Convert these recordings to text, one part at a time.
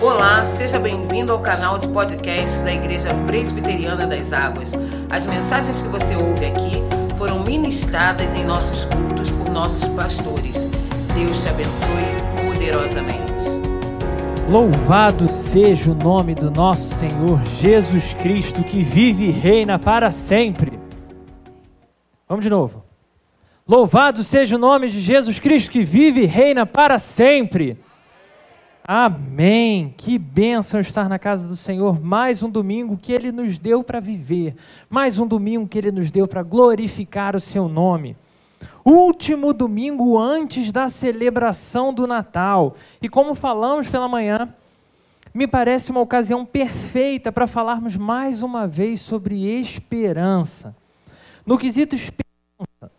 Olá, seja bem-vindo ao canal de podcast da Igreja Presbiteriana das Águas. As mensagens que você ouve aqui foram ministradas em nossos cultos por nossos pastores. Deus te abençoe poderosamente. Louvado seja o nome do nosso Senhor Jesus Cristo, que vive e reina para sempre. Vamos de novo. Louvado seja o nome de Jesus Cristo, que vive e reina para sempre. Amém. Que bênção estar na casa do Senhor. Mais um domingo que Ele nos deu para viver. Mais um domingo que Ele nos deu para glorificar o Seu nome. Último domingo antes da celebração do Natal. E como falamos pela manhã, me parece uma ocasião perfeita para falarmos mais uma vez sobre esperança. No quesito esperança,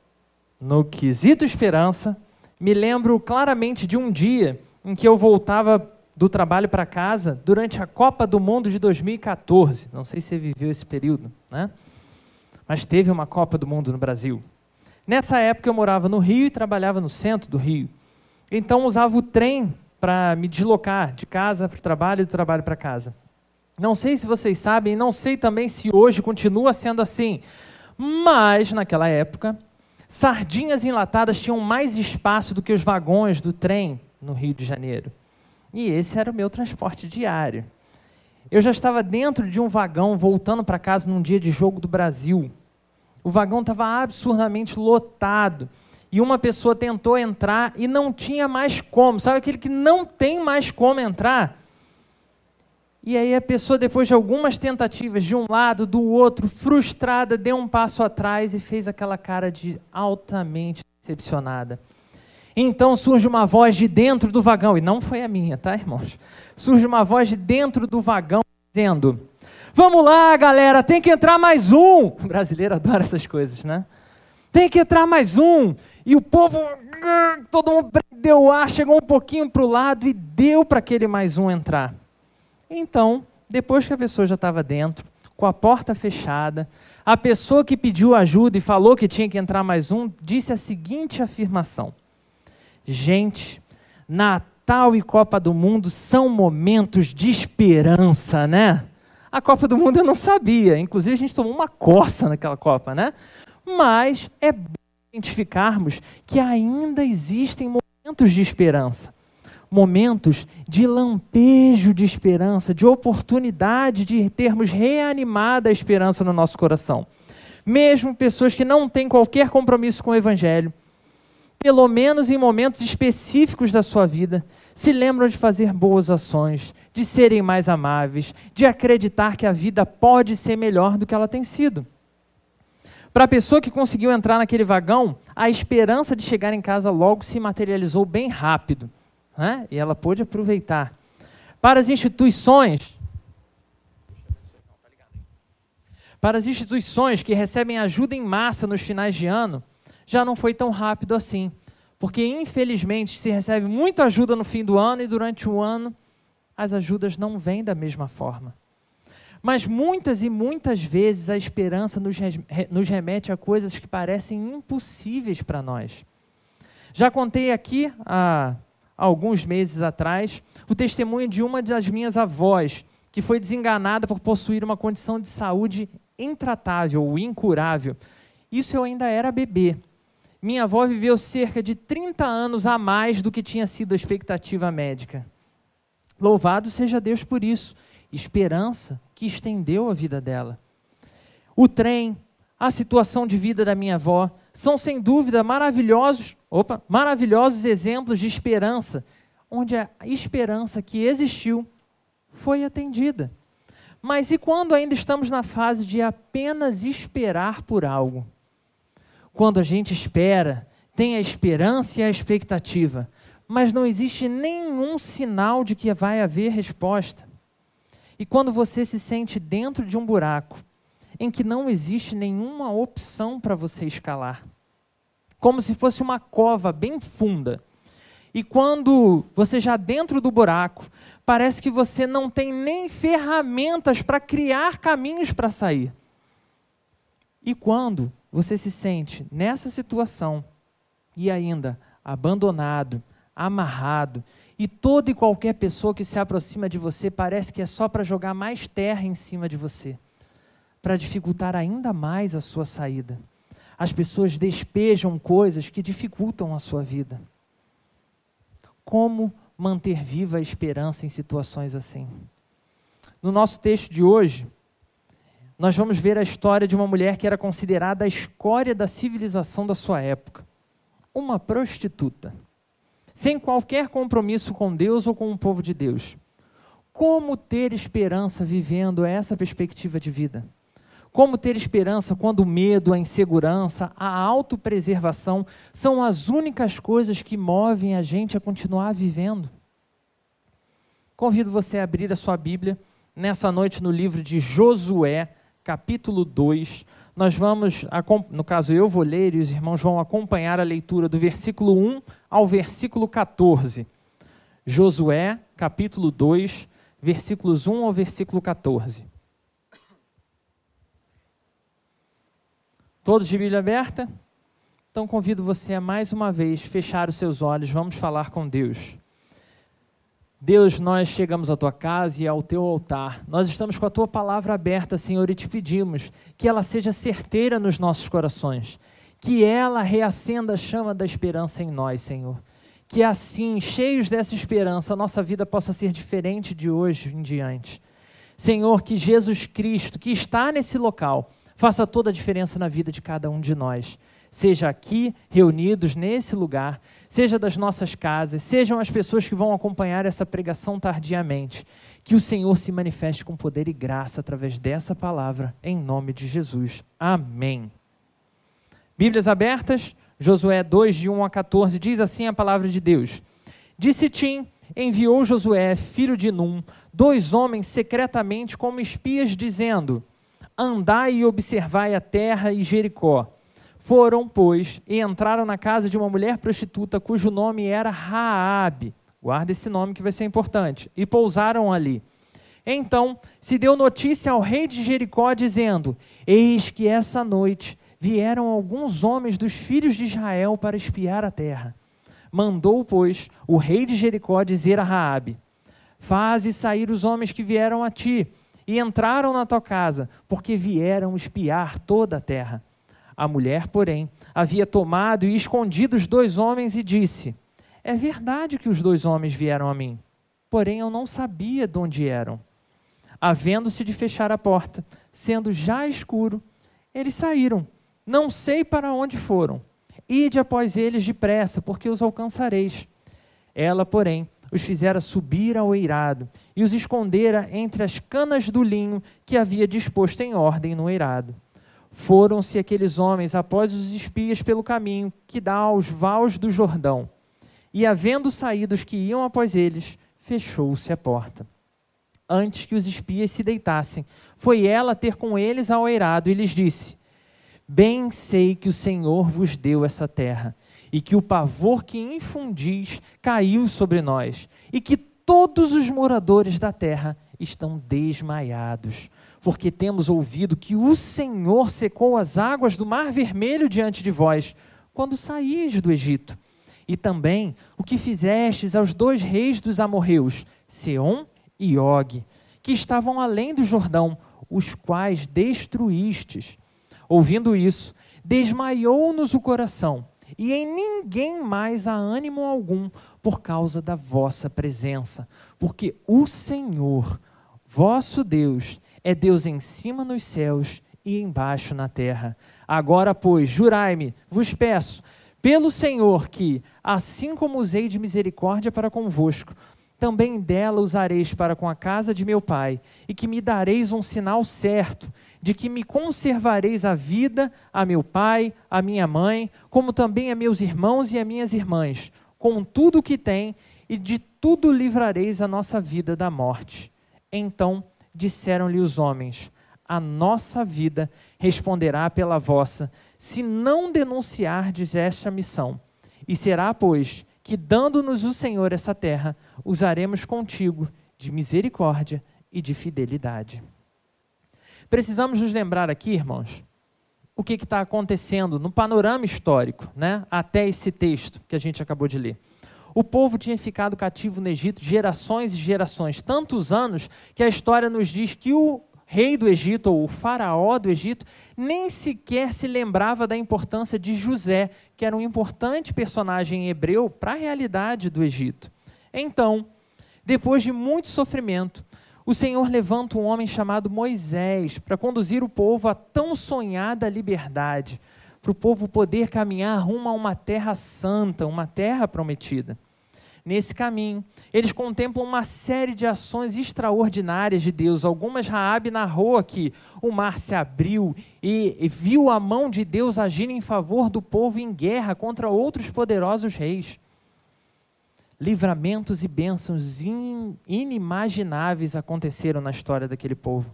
no quesito esperança, me lembro claramente de um dia em que eu voltava do trabalho para casa durante a Copa do Mundo de 2014. Não sei se você viveu esse período, né? Mas teve uma Copa do Mundo no Brasil. Nessa época eu morava no Rio e trabalhava no centro do Rio. Então usava o trem para me deslocar de casa para o trabalho e do trabalho para casa. Não sei se vocês sabem, não sei também se hoje continua sendo assim, mas naquela época, sardinhas enlatadas tinham mais espaço do que os vagões do trem no Rio de Janeiro. E esse era o meu transporte diário. Eu já estava dentro de um vagão voltando para casa num dia de jogo do Brasil. O vagão estava absurdamente lotado. E uma pessoa tentou entrar e não tinha mais como. Sabe aquele que não tem mais como entrar? E aí a pessoa, depois de algumas tentativas de um lado, do outro, frustrada, deu um passo atrás e fez aquela cara de altamente decepcionada. Então surge uma voz de dentro do vagão, e não foi a minha, tá, irmãos? Surge uma voz de dentro do vagão dizendo: Vamos lá, galera, tem que entrar mais um. O brasileiro adora essas coisas, né? Tem que entrar mais um. E o povo, todo mundo deu ar, chegou um pouquinho para o lado e deu para aquele mais um entrar. Então, depois que a pessoa já estava dentro, com a porta fechada, a pessoa que pediu ajuda e falou que tinha que entrar mais um, disse a seguinte afirmação: Gente, Natal e Copa do Mundo são momentos de esperança, né? A Copa do Mundo eu não sabia, inclusive a gente tomou uma coça naquela Copa, né? Mas é bom identificarmos que ainda existem momentos de esperança. Momentos de lampejo de esperança, de oportunidade de termos reanimada a esperança no nosso coração. Mesmo pessoas que não têm qualquer compromisso com o Evangelho, pelo menos em momentos específicos da sua vida, se lembram de fazer boas ações, de serem mais amáveis, de acreditar que a vida pode ser melhor do que ela tem sido. Para a pessoa que conseguiu entrar naquele vagão, a esperança de chegar em casa logo se materializou bem rápido. Né? E ela pôde aproveitar. Para as instituições. Para as instituições que recebem ajuda em massa nos finais de ano, já não foi tão rápido assim. Porque, infelizmente, se recebe muita ajuda no fim do ano e durante o ano, as ajudas não vêm da mesma forma. Mas muitas e muitas vezes a esperança nos remete a coisas que parecem impossíveis para nós. Já contei aqui há alguns meses atrás o testemunho de uma das minhas avós, que foi desenganada por possuir uma condição de saúde intratável ou incurável. Isso eu ainda era bebê. Minha avó viveu cerca de 30 anos a mais do que tinha sido a expectativa médica. Louvado seja Deus por isso. Esperança que estendeu a vida dela. O trem, a situação de vida da minha avó são sem dúvida maravilhosos, opa, maravilhosos exemplos de esperança, onde a esperança que existiu foi atendida. Mas e quando ainda estamos na fase de apenas esperar por algo? Quando a gente espera, tem a esperança e a expectativa, mas não existe nenhum sinal de que vai haver resposta. E quando você se sente dentro de um buraco em que não existe nenhuma opção para você escalar, como se fosse uma cova bem funda. E quando você já dentro do buraco, parece que você não tem nem ferramentas para criar caminhos para sair. E quando você se sente nessa situação e ainda abandonado, amarrado e toda e qualquer pessoa que se aproxima de você parece que é só para jogar mais terra em cima de você, para dificultar ainda mais a sua saída. As pessoas despejam coisas que dificultam a sua vida. Como manter viva a esperança em situações assim? No nosso texto de hoje, nós vamos ver a história de uma mulher que era considerada a escória da civilização da sua época, uma prostituta sem qualquer compromisso com Deus ou com o povo de Deus. Como ter esperança vivendo essa perspectiva de vida? Como ter esperança quando o medo, a insegurança, a autopreservação são as únicas coisas que movem a gente a continuar vivendo? Convido você a abrir a sua Bíblia nessa noite no livro de Josué, capítulo 2. Nós vamos, no caso eu vou ler e os irmãos vão acompanhar a leitura do versículo 1 ao versículo 14. Josué, capítulo 2, versículos 1 ao versículo 14. Todos de Bíblia aberta? Então convido você a mais uma vez fechar os seus olhos, vamos falar com Deus. Deus, nós chegamos à tua casa e ao teu altar. Nós estamos com a tua palavra aberta, Senhor, e te pedimos que ela seja certeira nos nossos corações que ela reacenda a chama da esperança em nós, Senhor. Que assim, cheios dessa esperança, a nossa vida possa ser diferente de hoje em diante. Senhor, que Jesus Cristo, que está nesse local, faça toda a diferença na vida de cada um de nós. Seja aqui, reunidos nesse lugar, seja das nossas casas, sejam as pessoas que vão acompanhar essa pregação tardiamente. Que o Senhor se manifeste com poder e graça através dessa palavra, em nome de Jesus. Amém. Bíblias abertas, Josué 2, de 1 a 14, diz assim a palavra de Deus. Disse Tim, enviou Josué, filho de Num, dois homens secretamente como espias, dizendo: Andai e observai a terra e Jericó. Foram, pois, e entraram na casa de uma mulher prostituta cujo nome era Raabe. Guarda esse nome que vai ser importante. E pousaram ali. Então se deu notícia ao rei de Jericó, dizendo: Eis que essa noite vieram alguns homens dos filhos de Israel para espiar a terra. Mandou, pois, o rei de Jericó dizer a Raabe: Faze sair os homens que vieram a ti e entraram na tua casa, porque vieram espiar toda a terra. A mulher, porém, havia tomado e escondido os dois homens e disse: É verdade que os dois homens vieram a mim, porém eu não sabia de onde eram. Havendo-se de fechar a porta, sendo já escuro, eles saíram não sei para onde foram. Ide após eles depressa, porque os alcançareis. Ela, porém, os fizera subir ao eirado e os escondera entre as canas do linho que havia disposto em ordem no eirado. Foram-se aqueles homens após os espias pelo caminho que dá aos vales do Jordão. E, havendo saído os que iam após eles, fechou-se a porta. Antes que os espias se deitassem, foi ela ter com eles ao eirado e lhes disse: Bem sei que o Senhor vos deu essa terra, e que o pavor que infundis caiu sobre nós, e que todos os moradores da terra estão desmaiados, porque temos ouvido que o Senhor secou as águas do Mar Vermelho diante de vós, quando saís do Egito. E também o que fizestes aos dois reis dos amorreus, Seom e Og, que estavam além do Jordão, os quais destruístes Ouvindo isso, desmaiou-nos o coração, e em ninguém mais há ânimo algum por causa da vossa presença, porque o Senhor, vosso Deus, é Deus em cima nos céus e embaixo na terra. Agora, pois, jurai-me, vos peço, pelo Senhor, que, assim como usei de misericórdia para convosco, também dela usareis para com a casa de meu pai, e que me dareis um sinal certo, de que me conservareis a vida a meu pai, a minha mãe, como também a meus irmãos e a minhas irmãs, com tudo o que tem, e de tudo livrareis a nossa vida da morte. Então disseram-lhe os homens: A nossa vida responderá pela vossa, se não denunciardes esta missão. E será, pois, que, dando-nos o Senhor essa terra, usaremos contigo de misericórdia e de fidelidade. Precisamos nos lembrar aqui, irmãos, o que está acontecendo no panorama histórico, né, até esse texto que a gente acabou de ler. O povo tinha ficado cativo no Egito gerações e gerações, tantos anos que a história nos diz que o rei do Egito, ou o faraó do Egito, nem sequer se lembrava da importância de José, que era um importante personagem hebreu para a realidade do Egito. Então, depois de muito sofrimento, o Senhor levanta um homem chamado Moisés para conduzir o povo à tão sonhada liberdade, para o povo poder caminhar rumo a uma terra santa, uma terra prometida. Nesse caminho, eles contemplam uma série de ações extraordinárias de Deus. Algumas Raabe narrou aqui: o mar se abriu e, viu a mão de Deus agir em favor do povo em guerra contra outros poderosos reis livramentos e bênçãos inimagináveis aconteceram na história daquele povo.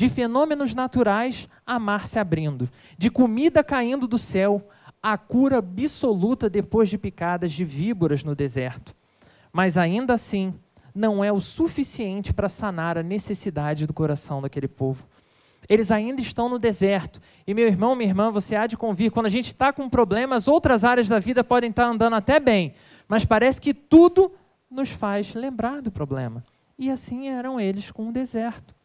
De fenômenos naturais, a mar se abrindo, de comida caindo do céu, a cura absoluta depois de picadas de víboras no deserto. Mas ainda assim, não é o suficiente para sanar a necessidade do coração daquele povo. Eles ainda estão no deserto. E meu irmão, minha irmã, você há de convir, quando a gente está com problemas, outras áreas da vida podem estar andando até bem, mas parece que tudo nos faz lembrar do problema. E assim eram eles com o deserto.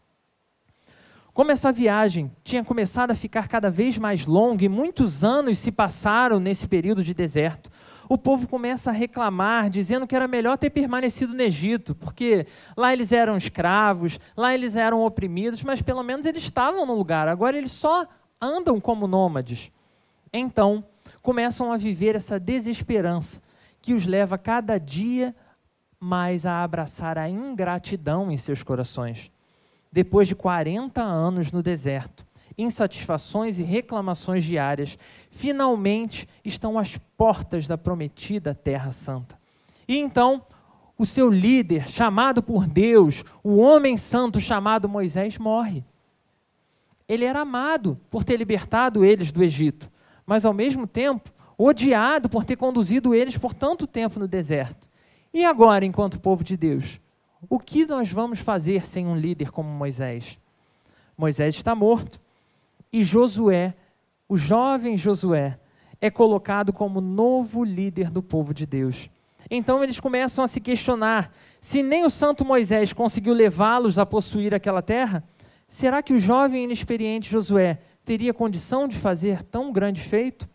Como essa viagem tinha começado a ficar cada vez mais longa e muitos anos se passaram nesse período de deserto, o povo começa a reclamar, dizendo que era melhor ter permanecido no Egito, porque lá eles eram escravos, lá eles eram oprimidos, mas pelo menos eles estavam no lugar, agora eles só andam como nômades. Então, começam a viver essa desesperança, que os leva cada dia mais a abraçar a ingratidão em seus corações. Depois de 40 anos no deserto, insatisfações e reclamações diárias, finalmente estão às portas da prometida Terra Santa. E então, o seu líder, chamado por Deus, o homem santo chamado Moisés, morre. Ele era amado por ter libertado eles do Egito, mas ao mesmo tempo odiado por ter conduzido eles por tanto tempo no deserto. E agora, enquanto povo de Deus, o que nós vamos fazer sem um líder como Moisés? Moisés está morto e Josué, o jovem Josué, é colocado como novo líder do povo de Deus. Então eles começam a se questionar: se nem o santo Moisés conseguiu levá-los a possuir aquela terra, será que o jovem e inexperiente Josué teria condição de fazer tão grande feito?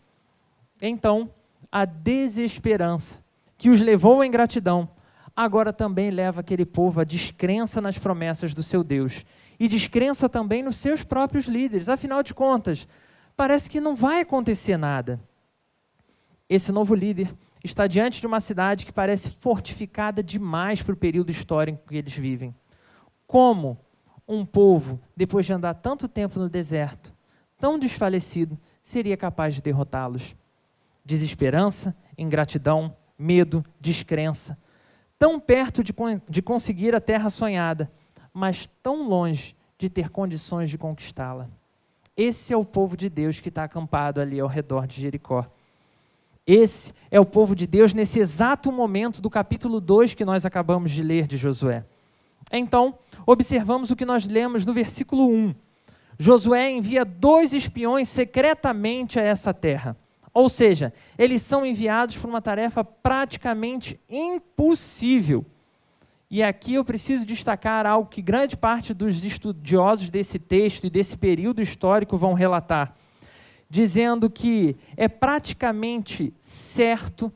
Então, a desesperança que os levou à ingratidão, agora também leva aquele povo à descrença nas promessas do seu Deus e descrença também nos seus próprios líderes. Afinal de contas, parece que não vai acontecer nada. Esse novo líder está diante de uma cidade que parece fortificada demais para o período histórico que eles vivem. Como um povo, depois de andar tanto tempo no deserto, tão desfalecido, seria capaz de derrotá-los? desesperança, ingratidão, medo, descrença. Tão perto de, de conseguir a terra sonhada, mas tão longe de ter condições de conquistá-la. Esse é o povo de Deus que está acampado ali ao redor de Jericó. Esse é o povo de Deus nesse exato momento do capítulo 2 que nós acabamos de ler de Josué. Então, observamos o que nós lemos no versículo 1. Josué envia dois espiões secretamente a essa terra. Ou seja, eles são enviados para uma tarefa praticamente impossível. E aqui eu preciso destacar algo que grande parte dos estudiosos desse texto e desse período histórico vão relatar, dizendo que é praticamente certo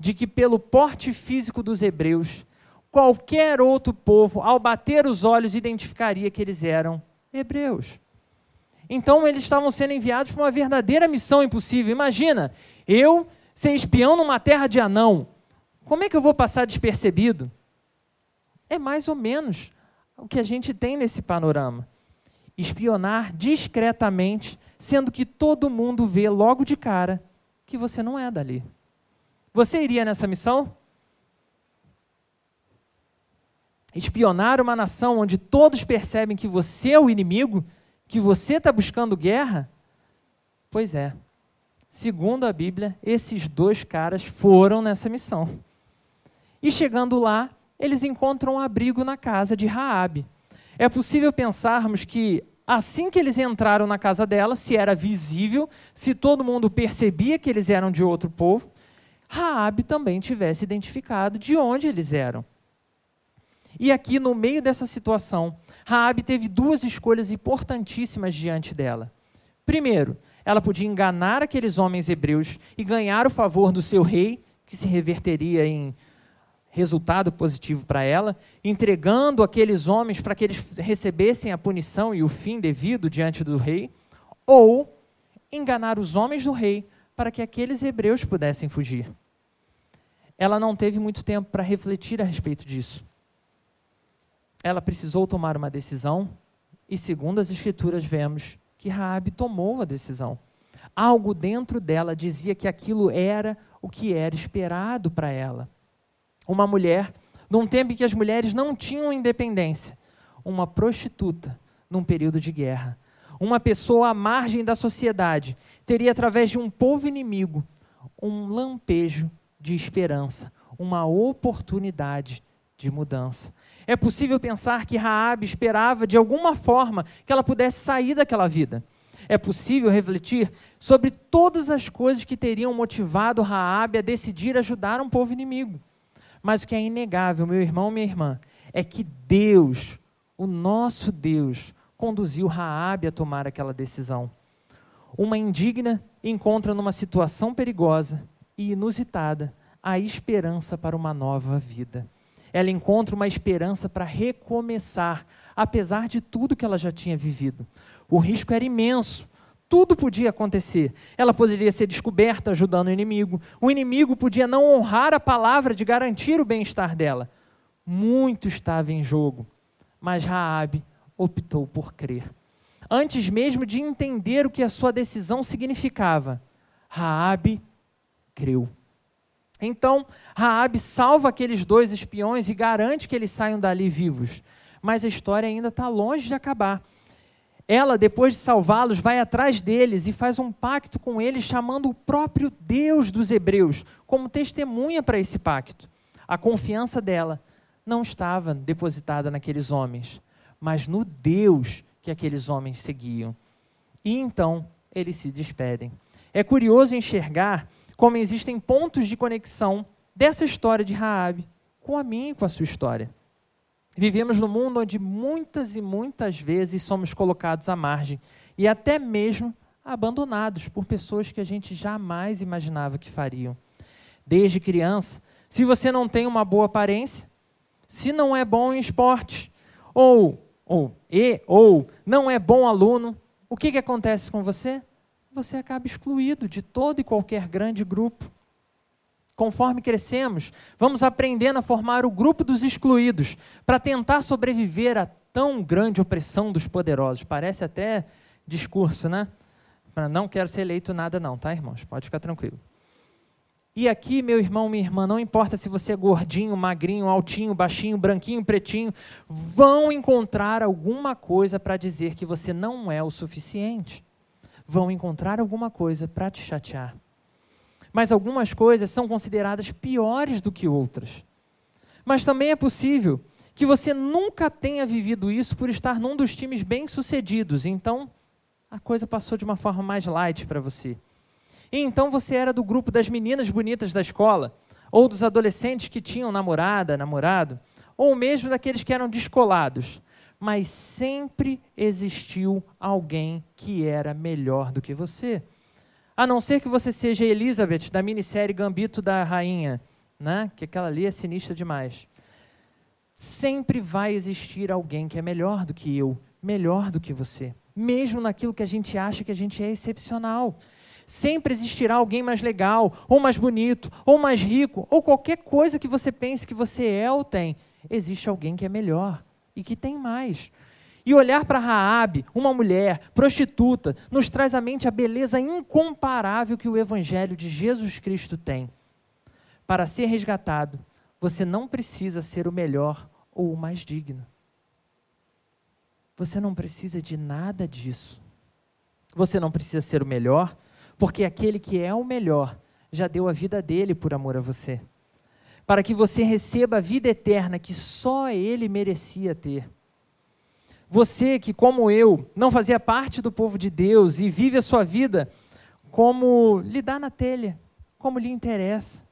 de que, pelo porte físico dos hebreus, qualquer outro povo, ao bater os olhos, identificaria que eles eram hebreus. Então eles estavam sendo enviados para uma verdadeira missão impossível. Imagina, eu ser espião numa terra de anão. Como é que eu vou passar despercebido? É mais ou menos o que a gente tem nesse panorama. Espionar discretamente, sendo que todo mundo vê logo de cara que você não é dali. Você iria nessa missão? Espionar uma nação onde todos percebem que você é o inimigo? Que você está buscando guerra? Pois é. Segundo a Bíblia, esses dois caras foram nessa missão. E chegando lá, eles encontram um abrigo na casa de Raabe. É possível pensarmos que assim que eles entraram na casa dela, se era visível, se todo mundo percebia que eles eram de outro povo, Raabe também tivesse identificado de onde eles eram. E aqui no meio dessa situação, Raabe teve duas escolhas importantíssimas diante dela. Primeiro, ela podia enganar aqueles homens hebreus e ganhar o favor do seu rei, que se reverteria em resultado positivo para ela, entregando aqueles homens para que eles recebessem a punição e o fim devido diante do rei, ou enganar os homens do rei para que aqueles hebreus pudessem fugir. Ela não teve muito tempo para refletir a respeito disso. Ela precisou tomar uma decisão e, segundo as escrituras, vemos que Raabe tomou a decisão. Algo dentro dela dizia que aquilo era o que era esperado para ela. Uma mulher, num tempo em que as mulheres não tinham independência, uma prostituta num período de guerra, uma pessoa à margem da sociedade, teria através de um povo inimigo um lampejo de esperança, uma oportunidade de mudança. É possível pensar que Raabe esperava de alguma forma que ela pudesse sair daquela vida. É possível refletir sobre todas as coisas que teriam motivado Raabe a decidir ajudar um povo inimigo. Mas o que é inegável, meu irmão, minha irmã, é que Deus, o nosso Deus, conduziu Raabe a tomar aquela decisão. Uma indigna encontra numa situação perigosa e inusitada a esperança para uma nova vida ela encontra uma esperança para recomeçar, apesar de tudo que ela já tinha vivido. O risco era imenso. Tudo podia acontecer. Ela poderia ser descoberta ajudando o inimigo. O inimigo podia não honrar a palavra de garantir o bem-estar dela. Muito estava em jogo, mas Raabe optou por crer. Antes mesmo de entender o que a sua decisão significava, Raabe creu. Então, Raabe salva aqueles dois espiões e garante que eles saiam dali vivos. Mas a história ainda está longe de acabar. Ela, depois de salvá-los, vai atrás deles e faz um pacto com eles, chamando o próprio Deus dos hebreus como testemunha para esse pacto. A confiança dela não estava depositada naqueles homens, mas no Deus que aqueles homens seguiam. E então eles se despedem. É curioso enxergar como existem pontos de conexão dessa história de Raabe com a minha e com a sua história. Vivemos num mundo onde muitas e muitas vezes somos colocados à margem e até mesmo abandonados por pessoas que a gente jamais imaginava que fariam. Desde criança, se você não tem uma boa aparência, se não é bom em esportes, ou, ou, e, ou não é bom aluno, o que, que acontece com você? Você acaba excluído de todo e qualquer grande grupo. Conforme crescemos, vamos aprendendo a formar o grupo dos excluídos para tentar sobreviver à tão grande opressão dos poderosos. Parece até discurso, né? Não quero ser eleito nada, não, tá, irmãos? Pode ficar tranquilo. E aqui, meu irmão, minha irmã, não importa se você é gordinho, magrinho, altinho, baixinho, branquinho, pretinho, vão encontrar alguma coisa para dizer que você não é o suficiente vão encontrar alguma coisa para te chatear. Mas algumas coisas são consideradas piores do que outras. Mas também é possível que você nunca tenha vivido isso por estar num dos times bem-sucedidos, então a coisa passou de uma forma mais light para você. E então você era do grupo das meninas bonitas da escola, ou dos adolescentes que tinham namorada, namorado, ou mesmo daqueles que eram descolados mas sempre existiu alguém que era melhor do que você. A não ser que você seja Elizabeth, da minissérie Gambito da Rainha, né? que aquela ali é sinistra demais. Sempre vai existir alguém que é melhor do que eu, melhor do que você, mesmo naquilo que a gente acha que a gente é excepcional. Sempre existirá alguém mais legal, ou mais bonito, ou mais rico, ou qualquer coisa que você pense que você é ou tem. Existe alguém que é melhor e que tem mais. E olhar para Raabe, uma mulher prostituta, nos traz à mente a beleza incomparável que o evangelho de Jesus Cristo tem. Para ser resgatado, você não precisa ser o melhor ou o mais digno. Você não precisa de nada disso. Você não precisa ser o melhor, porque aquele que é o melhor já deu a vida dele por amor a você para que você receba a vida eterna que só ele merecia ter. Você que, como eu, não fazia parte do povo de Deus e vive a sua vida como lhe dá na telha, como lhe interessa.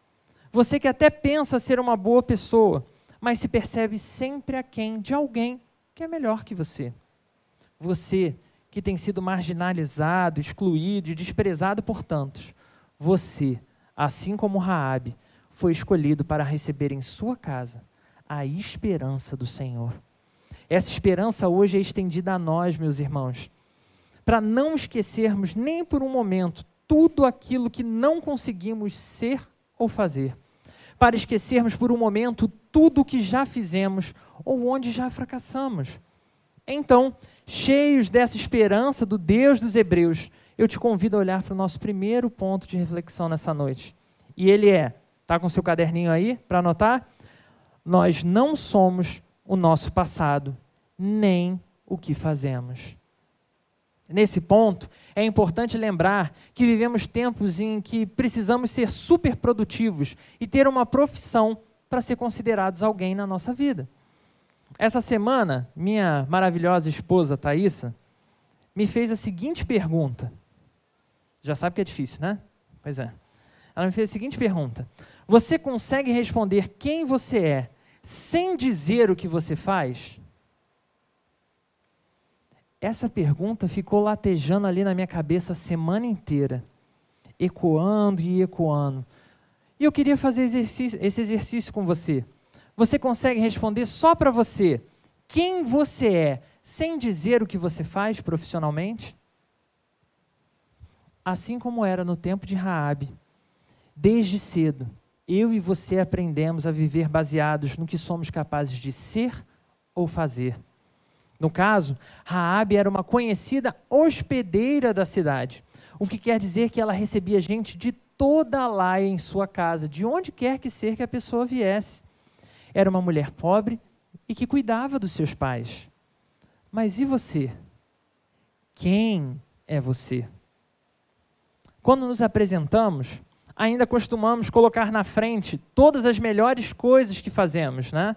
Você que até pensa ser uma boa pessoa, mas se percebe sempre aquém de alguém que é melhor que você. Você que tem sido marginalizado, excluído e desprezado por tantos. Você, assim como Raabe, foi escolhido para receber em sua casa a esperança do Senhor. Essa esperança hoje é estendida a nós, meus irmãos, para não esquecermos nem por um momento tudo aquilo que não conseguimos ser ou fazer, para esquecermos por um momento tudo o que já fizemos ou onde já fracassamos. Então, cheios dessa esperança do Deus dos Hebreus, eu te convido a olhar para o nosso primeiro ponto de reflexão nessa noite. E ele é: está com seu caderninho aí para anotar? Nós não somos o nosso passado, nem o que fazemos. Nesse ponto, é importante lembrar que vivemos tempos em que precisamos ser super produtivos e ter uma profissão para ser considerados alguém na nossa vida. Essa semana, minha maravilhosa esposa Thaisa me fez a seguinte pergunta. Já sabe que é difícil, né? Pois é. Ela me fez a seguinte pergunta: Você consegue responder quem você é sem dizer o que você faz? Essa pergunta ficou latejando ali na minha cabeça a semana inteira, ecoando e ecoando. E eu queria fazer exercício, esse exercício com você você consegue responder só para você quem você é, sem dizer o que você faz profissionalmente? Assim como era no tempo de Raabe, desde cedo, eu e você aprendemos a viver baseados no que somos capazes de ser ou fazer. No caso, Raabe era uma conhecida hospedeira da cidade, o que quer dizer que ela recebia gente de toda lá em sua casa, de onde quer que ser que a pessoa viesse era uma mulher pobre e que cuidava dos seus pais. Mas e você? Quem é você? Quando nos apresentamos, ainda costumamos colocar na frente todas as melhores coisas que fazemos, né?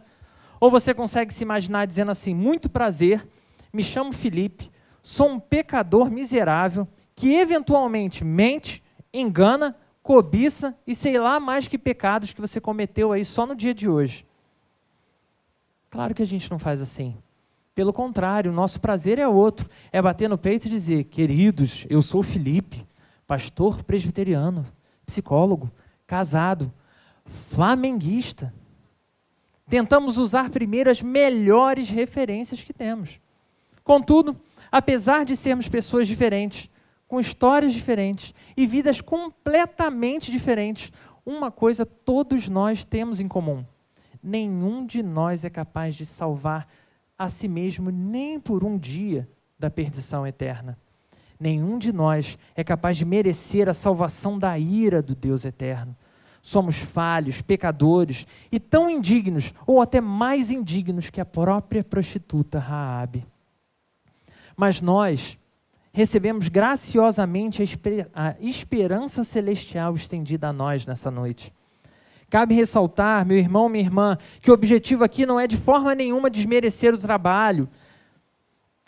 Ou você consegue se imaginar dizendo assim: muito prazer, me chamo Felipe, sou um pecador miserável que eventualmente mente, engana, cobiça e sei lá mais que pecados que você cometeu aí só no dia de hoje. Claro que a gente não faz assim. Pelo contrário, o nosso prazer é outro. É bater no peito e dizer: queridos, eu sou Felipe, pastor presbiteriano, psicólogo, casado, flamenguista. Tentamos usar primeiro as melhores referências que temos. Contudo, apesar de sermos pessoas diferentes, com histórias diferentes e vidas completamente diferentes, uma coisa todos nós temos em comum nenhum de nós é capaz de salvar a si mesmo nem por um dia da perdição eterna. Nenhum de nós é capaz de merecer a salvação da ira do Deus eterno. Somos falhos, pecadores e tão indignos, ou até mais indignos que a própria prostituta Raabe. Mas nós recebemos graciosamente a, esper a esperança celestial estendida a nós nessa noite. Cabe ressaltar, meu irmão, minha irmã, que o objetivo aqui não é de forma nenhuma desmerecer o trabalho,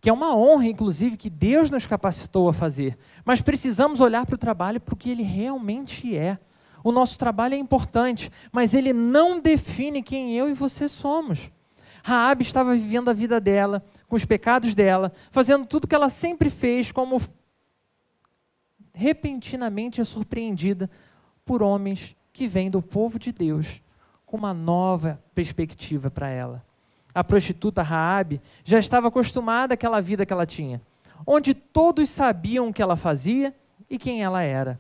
que é uma honra, inclusive, que Deus nos capacitou a fazer. Mas precisamos olhar para o trabalho para o que ele realmente é. O nosso trabalho é importante, mas ele não define quem eu e você somos. Raab estava vivendo a vida dela, com os pecados dela, fazendo tudo que ela sempre fez, como repentinamente é surpreendida por homens que vem do povo de Deus com uma nova perspectiva para ela. A prostituta Raabe já estava acostumada àquela vida que ela tinha, onde todos sabiam o que ela fazia e quem ela era.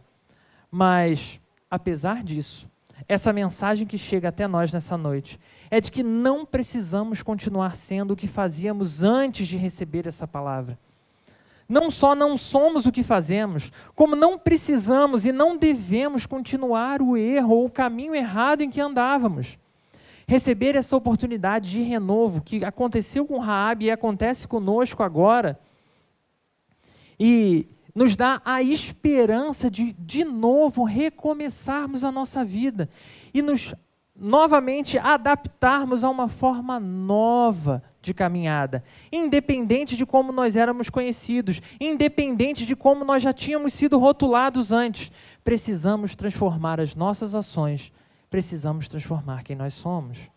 Mas, apesar disso, essa mensagem que chega até nós nessa noite é de que não precisamos continuar sendo o que fazíamos antes de receber essa palavra não só não somos o que fazemos, como não precisamos e não devemos continuar o erro ou o caminho errado em que andávamos. Receber essa oportunidade de renovo que aconteceu com Raab e acontece conosco agora, e nos dá a esperança de de novo recomeçarmos a nossa vida e nos novamente adaptarmos a uma forma nova de caminhada, independente de como nós éramos conhecidos, independente de como nós já tínhamos sido rotulados antes, precisamos transformar as nossas ações precisamos transformar quem nós somos.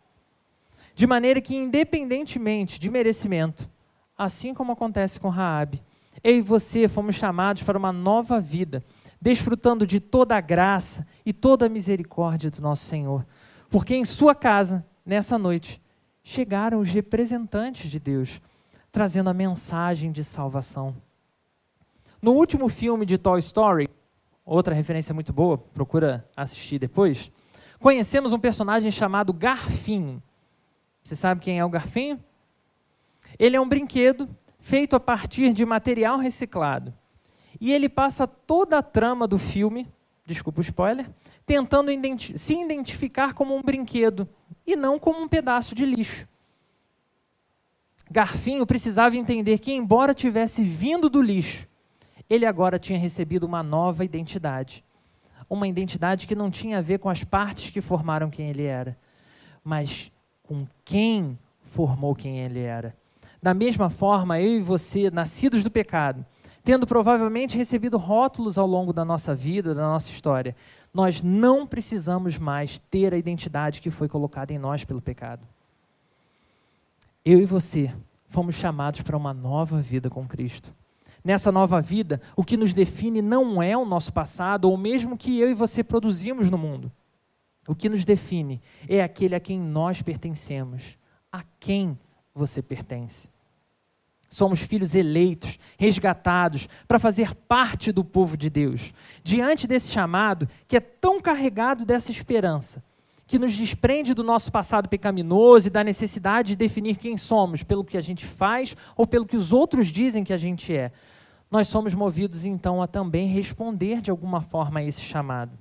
De maneira que, independentemente de merecimento, assim como acontece com Raabe, eu e você fomos chamados para uma nova vida, desfrutando de toda a graça e toda a misericórdia do nosso Senhor. Porque em sua casa, nessa noite, chegaram os representantes de Deus, trazendo a mensagem de salvação. No último filme de Toy Story, outra referência muito boa, procura assistir depois, conhecemos um personagem chamado Garfinho. Você sabe quem é o Garfinho? Ele é um brinquedo feito a partir de material reciclado. E ele passa toda a trama do filme, desculpa o spoiler, tentando identi se identificar como um brinquedo e não como um pedaço de lixo. Garfinho precisava entender que, embora tivesse vindo do lixo, ele agora tinha recebido uma nova identidade. Uma identidade que não tinha a ver com as partes que formaram quem ele era, mas com quem formou quem ele era. Da mesma forma, eu e você, nascidos do pecado, tendo provavelmente recebido rótulos ao longo da nossa vida, da nossa história, nós não precisamos mais ter a identidade que foi colocada em nós pelo pecado. Eu e você fomos chamados para uma nova vida com Cristo. Nessa nova vida, o que nos define não é o nosso passado ou mesmo que eu e você produzimos no mundo. O que nos define é aquele a quem nós pertencemos, a quem você pertence. Somos filhos eleitos, resgatados, para fazer parte do povo de Deus. Diante desse chamado, que é tão carregado dessa esperança, que nos desprende do nosso passado pecaminoso e da necessidade de definir quem somos pelo que a gente faz ou pelo que os outros dizem que a gente é, nós somos movidos então a também responder de alguma forma a esse chamado.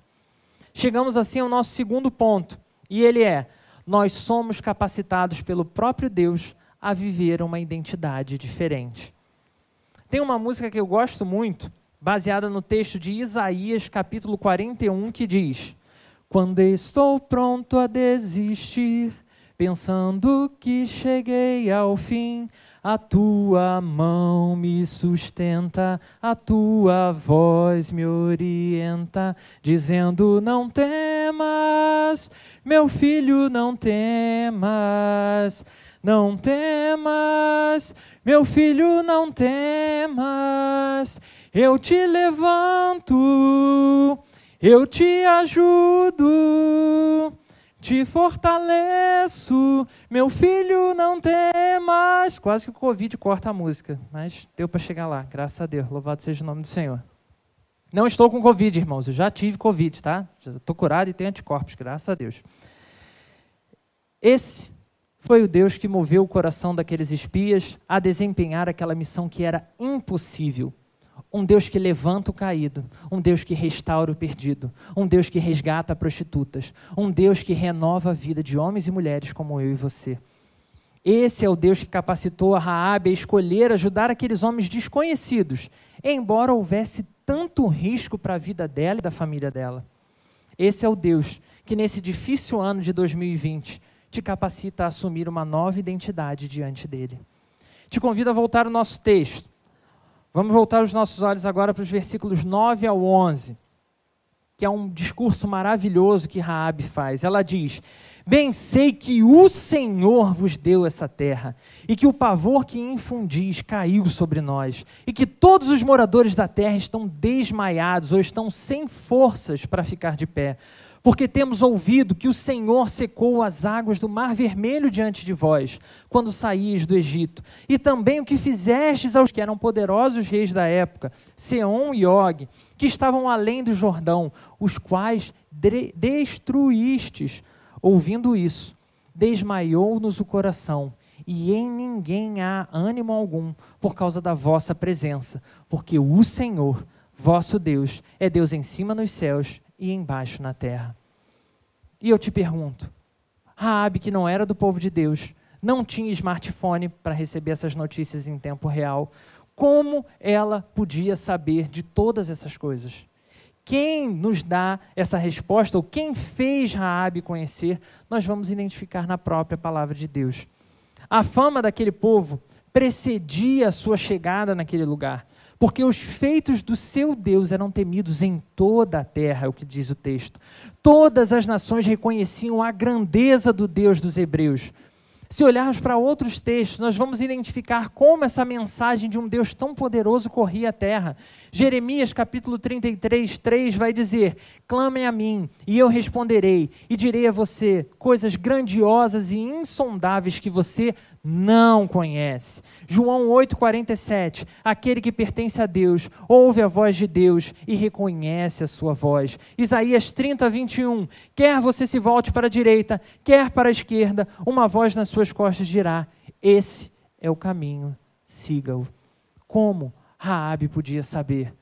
Chegamos assim ao nosso segundo ponto, e ele é: nós somos capacitados pelo próprio Deus a viver uma identidade diferente. Tem uma música que eu gosto muito, baseada no texto de Isaías, capítulo 41, que diz: Quando estou pronto a desistir, pensando que cheguei ao fim, a tua mão me sustenta, a tua voz me orienta, dizendo: Não temas, meu filho, não temas. Não temas, meu filho, não temas. Eu te levanto, eu te ajudo, te fortaleço. Meu filho, não temas. Quase que o Covid corta a música, mas deu para chegar lá, graças a Deus. Louvado seja o nome do Senhor. Não estou com Covid, irmãos. Eu já tive Covid, tá? Já estou curado e tenho anticorpos, graças a Deus. Esse foi o Deus que moveu o coração daqueles espias a desempenhar aquela missão que era impossível. Um Deus que levanta o caído, um Deus que restaura o perdido, um Deus que resgata prostitutas, um Deus que renova a vida de homens e mulheres como eu e você. Esse é o Deus que capacitou a Raabe a escolher ajudar aqueles homens desconhecidos, embora houvesse tanto risco para a vida dela e da família dela. Esse é o Deus que nesse difícil ano de 2020 te capacita a assumir uma nova identidade diante dele. Te convido a voltar ao nosso texto. Vamos voltar os nossos olhos agora para os versículos 9 ao 11, que é um discurso maravilhoso que Raabe faz. Ela diz: Bem sei que o Senhor vos deu essa terra, e que o pavor que infundis caiu sobre nós, e que todos os moradores da terra estão desmaiados ou estão sem forças para ficar de pé porque temos ouvido que o Senhor secou as águas do Mar Vermelho diante de vós, quando saíes do Egito, e também o que fizestes aos que eram poderosos reis da época, Seom e Og, que estavam além do Jordão, os quais destruístes. Ouvindo isso, desmaiou-nos o coração, e em ninguém há ânimo algum por causa da vossa presença, porque o Senhor, vosso Deus, é Deus em cima nos céus e embaixo na terra. E eu te pergunto, Raabe, que não era do povo de Deus, não tinha smartphone para receber essas notícias em tempo real, como ela podia saber de todas essas coisas? Quem nos dá essa resposta, ou quem fez Raabe conhecer, nós vamos identificar na própria palavra de Deus. A fama daquele povo precedia a sua chegada naquele lugar, porque os feitos do seu Deus eram temidos em toda a terra, é o que diz o texto. Todas as nações reconheciam a grandeza do Deus dos hebreus. Se olharmos para outros textos, nós vamos identificar como essa mensagem de um Deus tão poderoso corria a terra. Jeremias capítulo 33, 3 vai dizer: Clamem a mim, e eu responderei, e direi a você coisas grandiosas e insondáveis que você não conhece. João 8,47: Aquele que pertence a Deus, ouve a voz de Deus e reconhece a sua voz. Isaías 30, 21: Quer você se volte para a direita, quer para a esquerda, uma voz nas suas costas dirá: Esse é o caminho, siga-o. Como Raabe podia saber?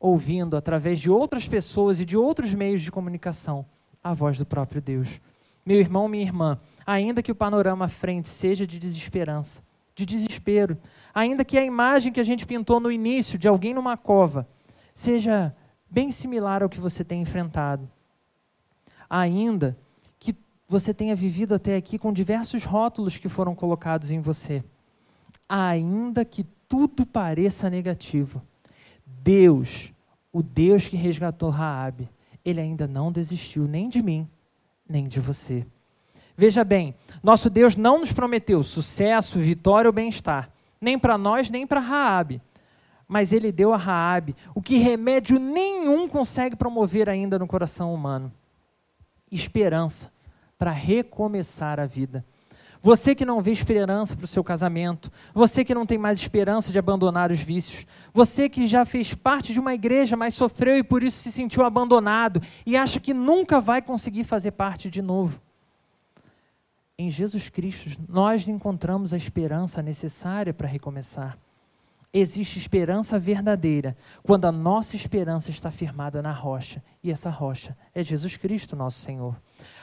Ouvindo através de outras pessoas e de outros meios de comunicação a voz do próprio Deus. Meu irmão, minha irmã, ainda que o panorama à frente seja de desesperança, de desespero, ainda que a imagem que a gente pintou no início de alguém numa cova seja bem similar ao que você tem enfrentado, ainda que você tenha vivido até aqui com diversos rótulos que foram colocados em você, ainda que tudo pareça negativo, Deus, o Deus que resgatou Raabe, ele ainda não desistiu nem de mim, nem de você. Veja bem, nosso Deus não nos prometeu sucesso, vitória ou bem-estar, nem para nós, nem para Raabe. Mas ele deu a Raabe o que remédio nenhum consegue promover ainda no coração humano: esperança para recomeçar a vida. Você que não vê esperança para o seu casamento, você que não tem mais esperança de abandonar os vícios, você que já fez parte de uma igreja, mas sofreu e por isso se sentiu abandonado e acha que nunca vai conseguir fazer parte de novo. Em Jesus Cristo, nós encontramos a esperança necessária para recomeçar. Existe esperança verdadeira quando a nossa esperança está firmada na rocha, e essa rocha é Jesus Cristo, nosso Senhor.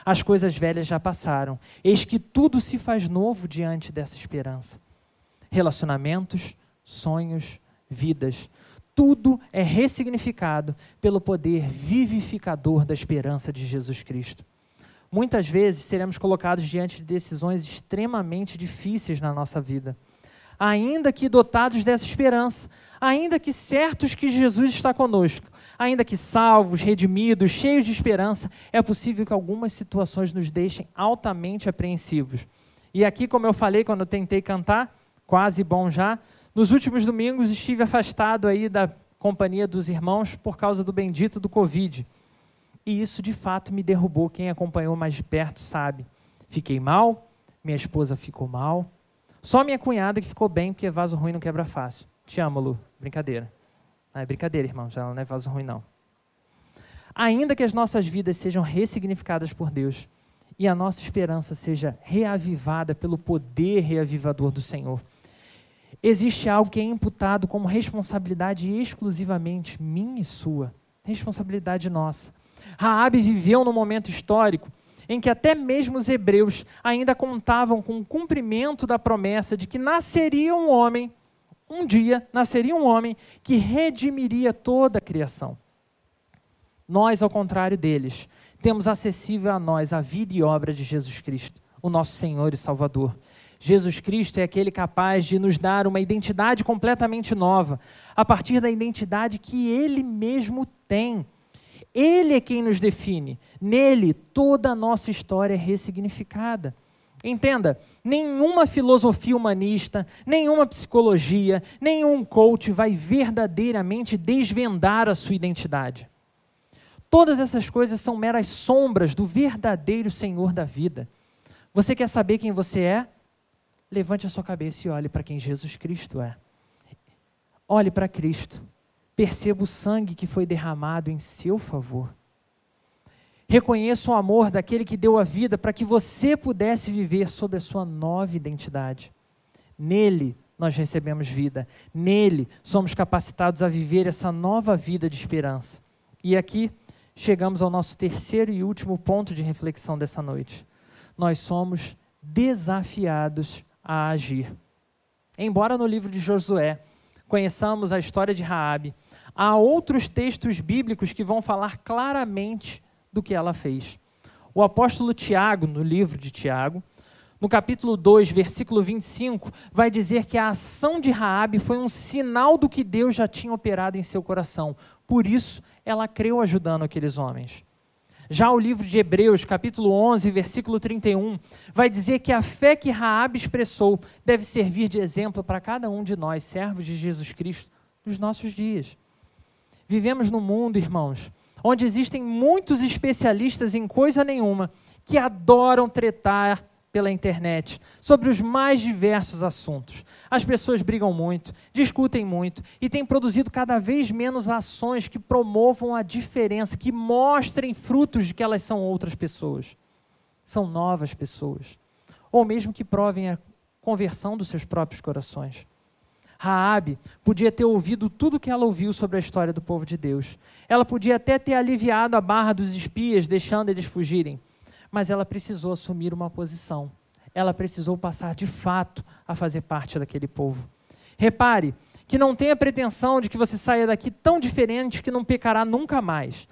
As coisas velhas já passaram. Eis que tudo se faz novo diante dessa esperança. Relacionamentos, sonhos, vidas. Tudo é ressignificado pelo poder vivificador da esperança de Jesus Cristo. Muitas vezes seremos colocados diante de decisões extremamente difíceis na nossa vida. Ainda que dotados dessa esperança, ainda que certos que Jesus está conosco, ainda que salvos, redimidos, cheios de esperança, é possível que algumas situações nos deixem altamente apreensivos. E aqui, como eu falei quando eu tentei cantar, quase bom já, nos últimos domingos estive afastado aí da companhia dos irmãos por causa do bendito do Covid. E isso de fato me derrubou. Quem acompanhou mais de perto sabe. Fiquei mal, minha esposa ficou mal. Só minha cunhada que ficou bem, porque vaso ruim não quebra fácil. Te amo, Lu. Brincadeira. É brincadeira, irmão. Já não é vaso ruim, não. Ainda que as nossas vidas sejam ressignificadas por Deus e a nossa esperança seja reavivada pelo poder reavivador do Senhor, existe algo que é imputado como responsabilidade exclusivamente minha e sua, responsabilidade nossa. Raabe viveu num momento histórico em que até mesmo os hebreus ainda contavam com o cumprimento da promessa de que nasceria um homem um dia nasceria um homem que redimiria toda a criação. Nós, ao contrário deles, temos acessível a nós a vida e obra de Jesus Cristo, o nosso Senhor e Salvador. Jesus Cristo é aquele capaz de nos dar uma identidade completamente nova, a partir da identidade que Ele mesmo tem. Ele é quem nos define. Nele, toda a nossa história é ressignificada. Entenda, nenhuma filosofia humanista, nenhuma psicologia, nenhum coach vai verdadeiramente desvendar a sua identidade. Todas essas coisas são meras sombras do verdadeiro Senhor da vida. Você quer saber quem você é? Levante a sua cabeça e olhe para quem Jesus Cristo é. Olhe para Cristo. Perceba o sangue que foi derramado em seu favor. Reconheça o amor daquele que deu a vida para que você pudesse viver sob a sua nova identidade. Nele nós recebemos vida. Nele somos capacitados a viver essa nova vida de esperança. E aqui chegamos ao nosso terceiro e último ponto de reflexão dessa noite. Nós somos desafiados a agir. Embora no livro de Josué conheçamos a história de Raabe, há outros textos bíblicos que vão falar claramente do que ela fez. O apóstolo Tiago, no livro de Tiago, no capítulo 2, versículo 25, vai dizer que a ação de Raabe foi um sinal do que Deus já tinha operado em seu coração. Por isso, ela creu ajudando aqueles homens. Já o livro de Hebreus, capítulo 11, versículo 31, vai dizer que a fé que Raabe expressou deve servir de exemplo para cada um de nós, servos de Jesus Cristo, nos nossos dias. Vivemos num mundo, irmãos, onde existem muitos especialistas em coisa nenhuma que adoram tretar pela internet sobre os mais diversos assuntos. As pessoas brigam muito, discutem muito e têm produzido cada vez menos ações que promovam a diferença, que mostrem frutos de que elas são outras pessoas. São novas pessoas. Ou mesmo que provem a conversão dos seus próprios corações. Raabe podia ter ouvido tudo que ela ouviu sobre a história do povo de Deus. Ela podia até ter aliviado a barra dos espias, deixando eles fugirem mas ela precisou assumir uma posição. Ela precisou passar de fato a fazer parte daquele povo. Repare que não tenha pretensão de que você saia daqui tão diferente que não pecará nunca mais.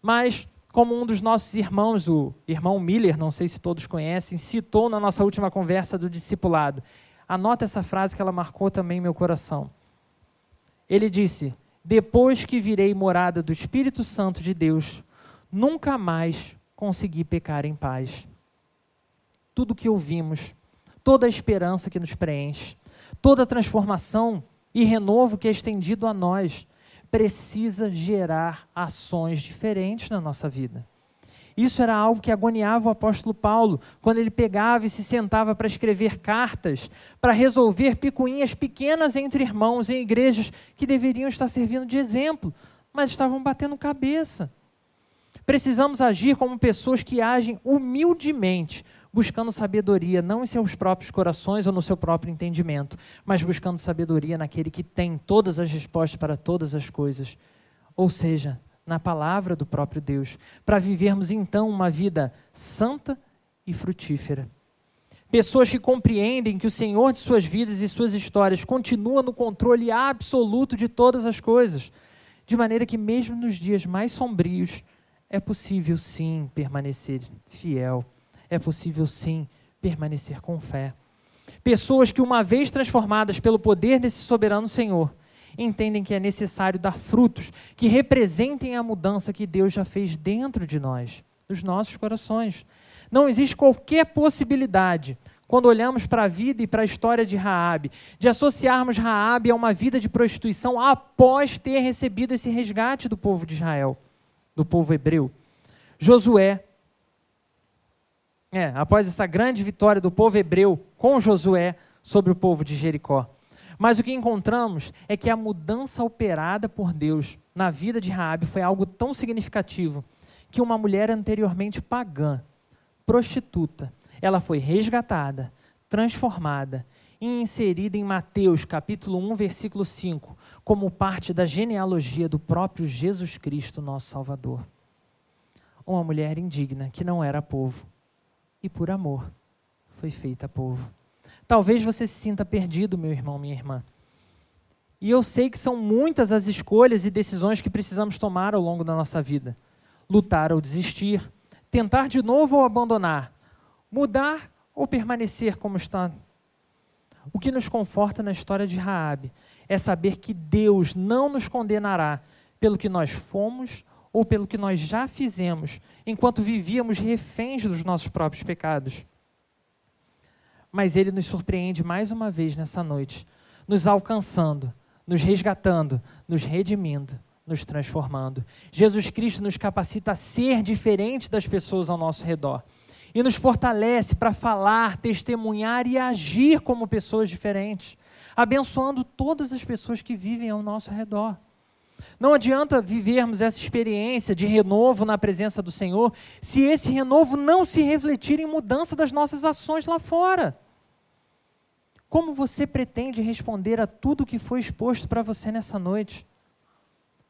Mas, como um dos nossos irmãos, o irmão Miller, não sei se todos conhecem, citou na nossa última conversa do discipulado. Anota essa frase que ela marcou também meu coração. Ele disse: Depois que virei morada do Espírito Santo de Deus, nunca mais conseguir pecar em paz. Tudo que ouvimos, toda a esperança que nos preenche, toda a transformação e renovo que é estendido a nós, precisa gerar ações diferentes na nossa vida. Isso era algo que agoniava o apóstolo Paulo, quando ele pegava e se sentava para escrever cartas, para resolver picuinhas pequenas entre irmãos em igrejas que deveriam estar servindo de exemplo, mas estavam batendo cabeça. Precisamos agir como pessoas que agem humildemente, buscando sabedoria, não em seus próprios corações ou no seu próprio entendimento, mas buscando sabedoria naquele que tem todas as respostas para todas as coisas. Ou seja, na palavra do próprio Deus, para vivermos então uma vida santa e frutífera. Pessoas que compreendem que o Senhor de suas vidas e suas histórias continua no controle absoluto de todas as coisas, de maneira que, mesmo nos dias mais sombrios, é possível sim permanecer fiel, é possível sim permanecer com fé. Pessoas que, uma vez transformadas pelo poder desse soberano Senhor, entendem que é necessário dar frutos que representem a mudança que Deus já fez dentro de nós, nos nossos corações. Não existe qualquer possibilidade, quando olhamos para a vida e para a história de Raabe, de associarmos Raabe a uma vida de prostituição após ter recebido esse resgate do povo de Israel do povo hebreu. Josué, é, após essa grande vitória do povo hebreu com Josué sobre o povo de Jericó. Mas o que encontramos é que a mudança operada por Deus na vida de Raabe foi algo tão significativo que uma mulher anteriormente pagã, prostituta, ela foi resgatada, transformada e inserida em Mateus capítulo 1, versículo 5, como parte da genealogia do próprio Jesus Cristo, nosso Salvador. Uma mulher indigna que não era povo e por amor foi feita povo. Talvez você se sinta perdido, meu irmão, minha irmã. E eu sei que são muitas as escolhas e decisões que precisamos tomar ao longo da nossa vida. Lutar ou desistir, tentar de novo ou abandonar, mudar ou permanecer como está. O que nos conforta na história de Raabe é saber que Deus não nos condenará pelo que nós fomos ou pelo que nós já fizemos enquanto vivíamos reféns dos nossos próprios pecados. Mas Ele nos surpreende mais uma vez nessa noite, nos alcançando, nos resgatando, nos redimindo, nos transformando. Jesus Cristo nos capacita a ser diferente das pessoas ao nosso redor e nos fortalece para falar, testemunhar e agir como pessoas diferentes abençoando todas as pessoas que vivem ao nosso redor. Não adianta vivermos essa experiência de renovo na presença do Senhor se esse renovo não se refletir em mudança das nossas ações lá fora. Como você pretende responder a tudo que foi exposto para você nessa noite?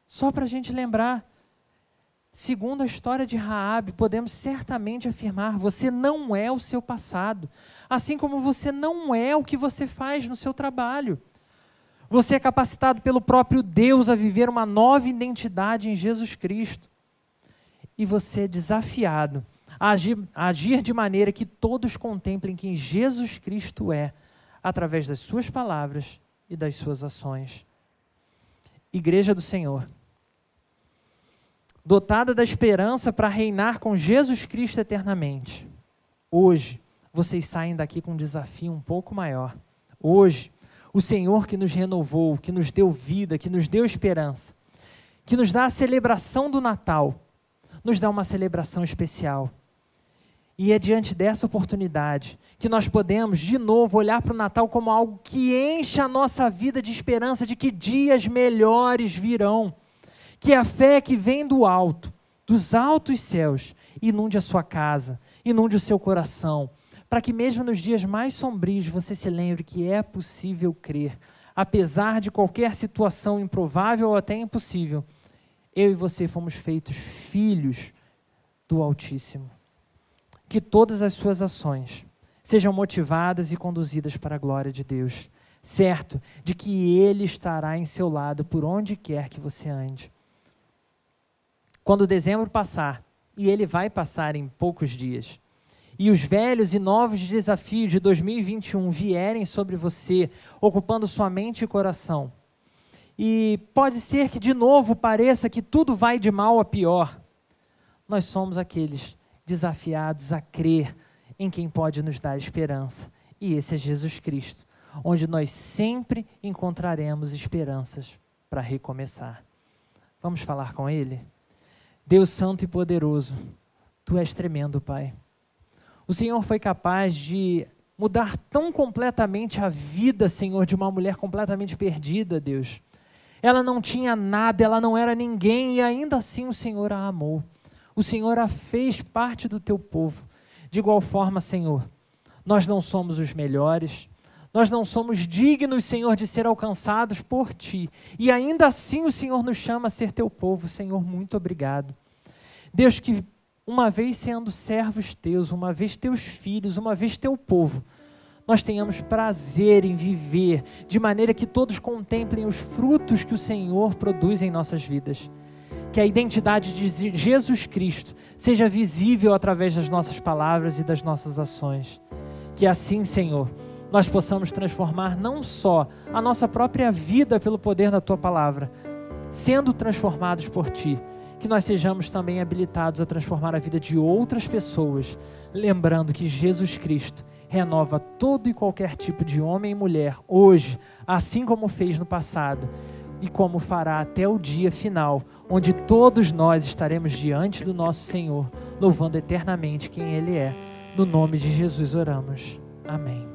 Só para a gente lembrar, segundo a história de Raabe, podemos certamente afirmar: você não é o seu passado, assim como você não é o que você faz no seu trabalho. Você é capacitado pelo próprio Deus a viver uma nova identidade em Jesus Cristo. E você é desafiado a agir, a agir de maneira que todos contemplem quem Jesus Cristo é, através das suas palavras e das suas ações. Igreja do Senhor, dotada da esperança para reinar com Jesus Cristo eternamente. Hoje, vocês saem daqui com um desafio um pouco maior. Hoje, o Senhor que nos renovou, que nos deu vida, que nos deu esperança, que nos dá a celebração do Natal, nos dá uma celebração especial. E é diante dessa oportunidade que nós podemos, de novo, olhar para o Natal como algo que enche a nossa vida de esperança de que dias melhores virão. Que a fé que vem do alto, dos altos céus, inunde a sua casa, inunde o seu coração, para que mesmo nos dias mais sombrios você se lembre que é possível crer, apesar de qualquer situação improvável ou até impossível. Eu e você fomos feitos filhos do Altíssimo que todas as suas ações sejam motivadas e conduzidas para a glória de Deus, certo de que Ele estará em seu lado por onde quer que você ande. Quando dezembro passar, e ele vai passar em poucos dias, e os velhos e novos desafios de 2021 vierem sobre você, ocupando sua mente e coração, e pode ser que de novo pareça que tudo vai de mal a pior, nós somos aqueles desafiados a crer em quem pode nos dar esperança. E esse é Jesus Cristo, onde nós sempre encontraremos esperanças para recomeçar. Vamos falar com Ele? Deus Santo e Poderoso, Tu és tremendo, Pai. O Senhor foi capaz de mudar tão completamente a vida, Senhor, de uma mulher completamente perdida, Deus. Ela não tinha nada, ela não era ninguém e ainda assim o Senhor a amou. O Senhor a fez parte do teu povo. De igual forma, Senhor, nós não somos os melhores, nós não somos dignos, Senhor, de ser alcançados por ti. E ainda assim o Senhor nos chama a ser teu povo. Senhor, muito obrigado. Deus, que uma vez sendo servos teus, uma vez teus filhos, uma vez teu povo, nós tenhamos prazer em viver de maneira que todos contemplem os frutos que o Senhor produz em nossas vidas que a identidade de Jesus Cristo seja visível através das nossas palavras e das nossas ações. Que assim, Senhor, nós possamos transformar não só a nossa própria vida pelo poder da tua palavra, sendo transformados por ti, que nós sejamos também habilitados a transformar a vida de outras pessoas, lembrando que Jesus Cristo renova todo e qualquer tipo de homem e mulher hoje, assim como fez no passado e como fará até o dia final, onde todos nós estaremos diante do nosso Senhor, louvando eternamente quem Ele é. No nome de Jesus oramos. Amém.